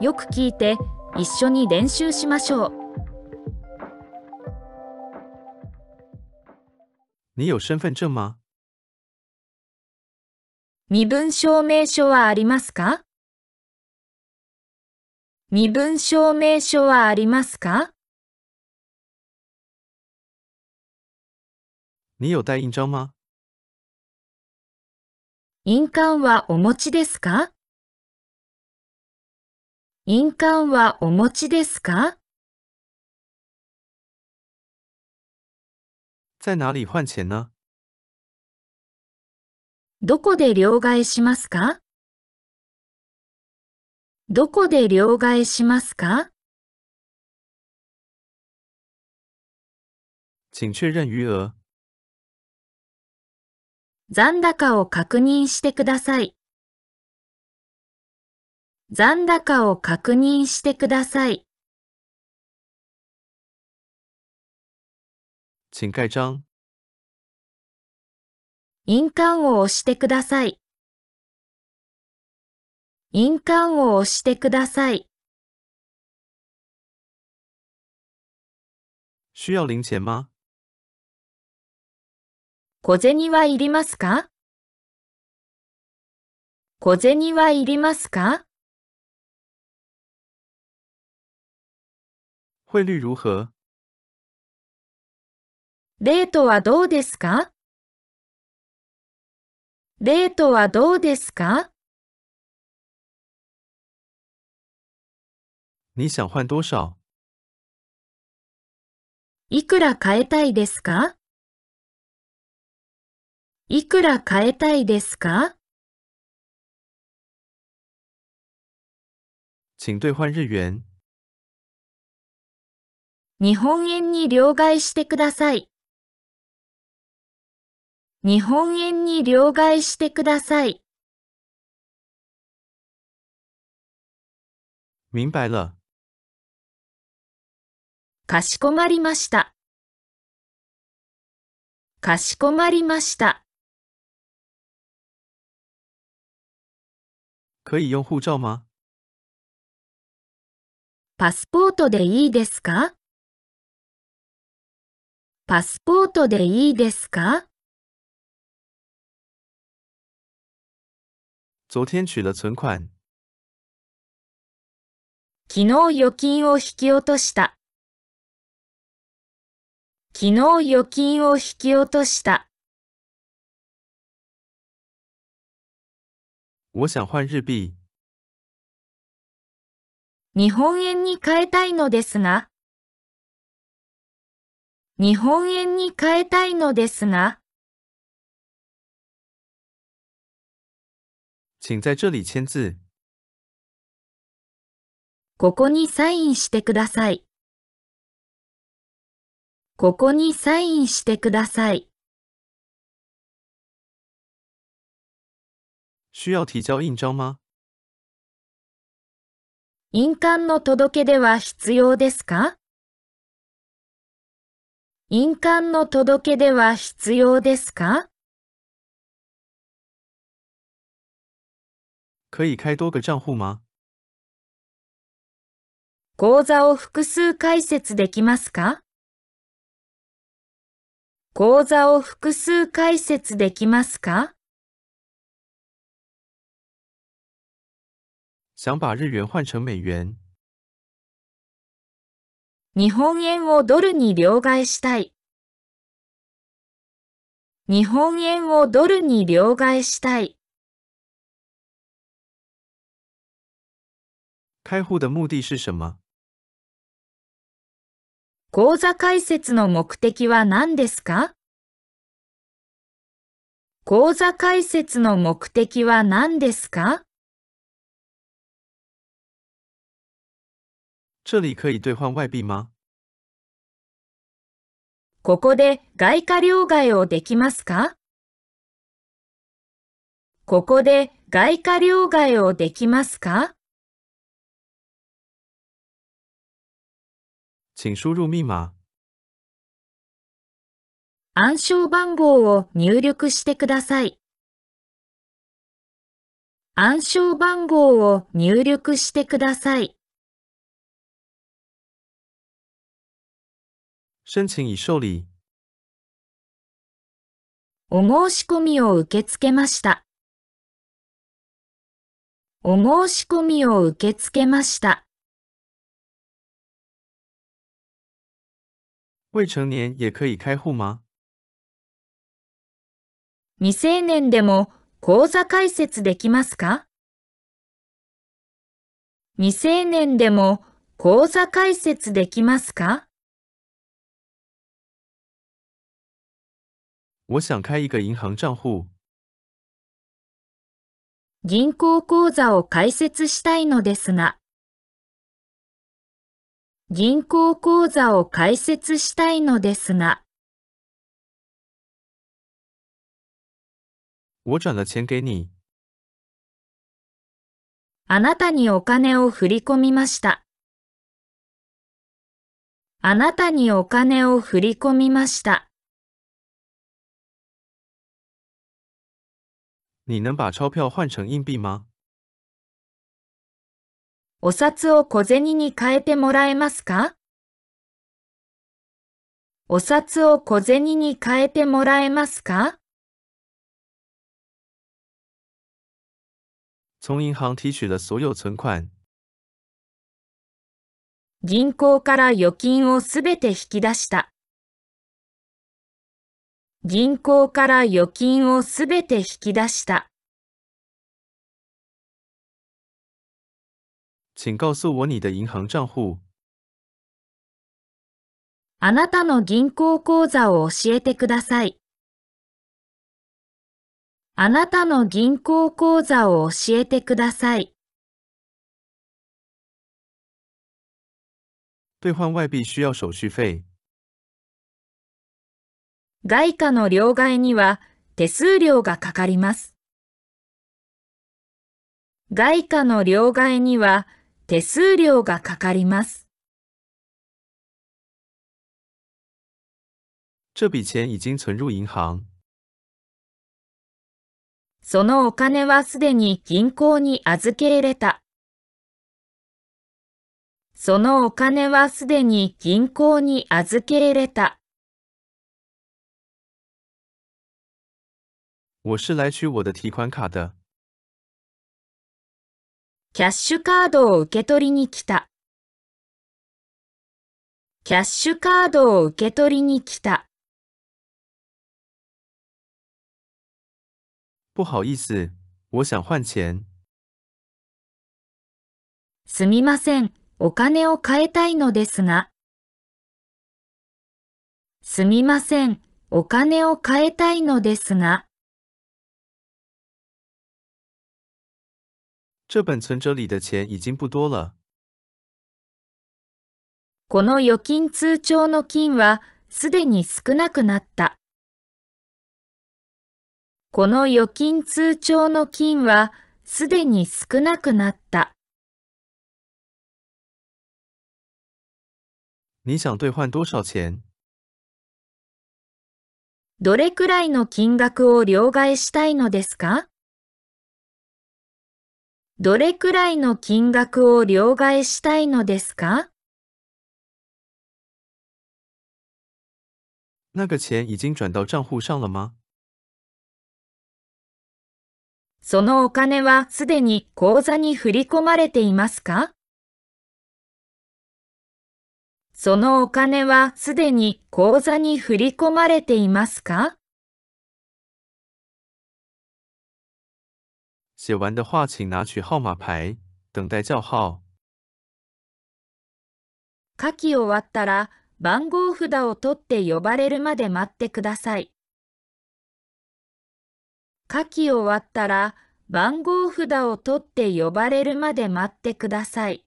よく聞いて一緒に練習しましょう。你有身份证吗？身分証明書はありますか？身分証明書はありますか？你有带印章吗？印鑑はお持ちですか？印鑑はお持ちですか？在哪里换钱呢？どこで両替しますか？どこで両替しますか？请确认余额。残高を確認してください。残高を確認してください。请盖章。印鑑を押してください。印鑑を押してください。需要零钱吗？小銭はいりますか？小銭はいりますか？汇率如何？レートはどうですかレートはどうですか你想换多少？いくら買えたいですかいくら買えたいですか请兑换日元。日本円に両替してください。日本円に両替してください。明白了。かしこまりました。かしこまりました。可以用护照吗？パスポートでいいですか？パスポートでいいですか？昨天取了存款。昨日預金を引き落とした。昨日預金を引き落とした。我想换日币。日本円に変えたいのですが。日本円に変えたいのですが。请在这里签字。ここにサインしてください。ここにサインしてください。需要提交印章吗？印鑑の届け出は必要ですか？印鑑の届け出は必要ですか？可以开多个账户吗？口座を複数開設できますか？口座を複数開設できますか？想把日元换成美元。日本円をドルに両替したい。日本円をドルに両替したい。开户的目的是什么？口座開設の目的は何ですか？口座開設の目的は何ですか？这里可以兑换外币吗？ここで外貨両替をできますか？ここで外貨両替をできますか？请输入密码。暗証番号を入力してください。暗証番号を入力してください。申請已受理。お申し込みを受け付けました。お申し込みを受け付けました。未成年也可以開戶嗎未成年でも口座開設できますか？未成年でも口座開設できますか？我想開一個銀行賬戶。銀行口座を開設したいのですが。銀行口座を開設したいのですが。我轉了錢給你。あなたにお金を振り込みました。あなたにお金を振り込みました。你能把鈔票換成硬幣嗎お札を小銭に変えてもらえますか？お札を小銭に変えてもらえますか？從銀行提取了所有存款。銀行から預金をすべて引き出した。銀行から預金をすべて引き出した。請告訴我你的銀行賬戶。あなたの銀行口座を教えてください。あなたの銀行口座を教えてください。兌換外幣需要手續費。外貨の両替には手数料がかかります。外貨の両替には手数料がかかります。這筆錢已經存入銀行。そのお金はすでに銀行に預け入れた。そのお金はすでに銀行に預け入れた。我是來取我的提款卡的。キャッシュカードを受け取りに来た。キャッシュカードを受け取りに来た。不好意思，我想換錢。すみません、お金を変えたいのですが。すみません、お金を変えたいのですが。這本存摺裡的錢已經不多了。この預金通帳の金はすでに少なくなった。この預金通帳の金はすでに少なくなった。你想兌換多少錢どれくらいの金額を両替したいのですか？どれくらいの金額を両替したいのですか？那個錢已經轉到賬戶上了嗎そのお金はすでに口座に振り込まれていますか？そのお金はすでに口座に振り込まれていますか？写完的話請拿取号码牌，等待叫号。書き終わったら番号札を取って呼ばれるまで待ってください。書き終わったら番号札を取って呼ばれるまで待ってください。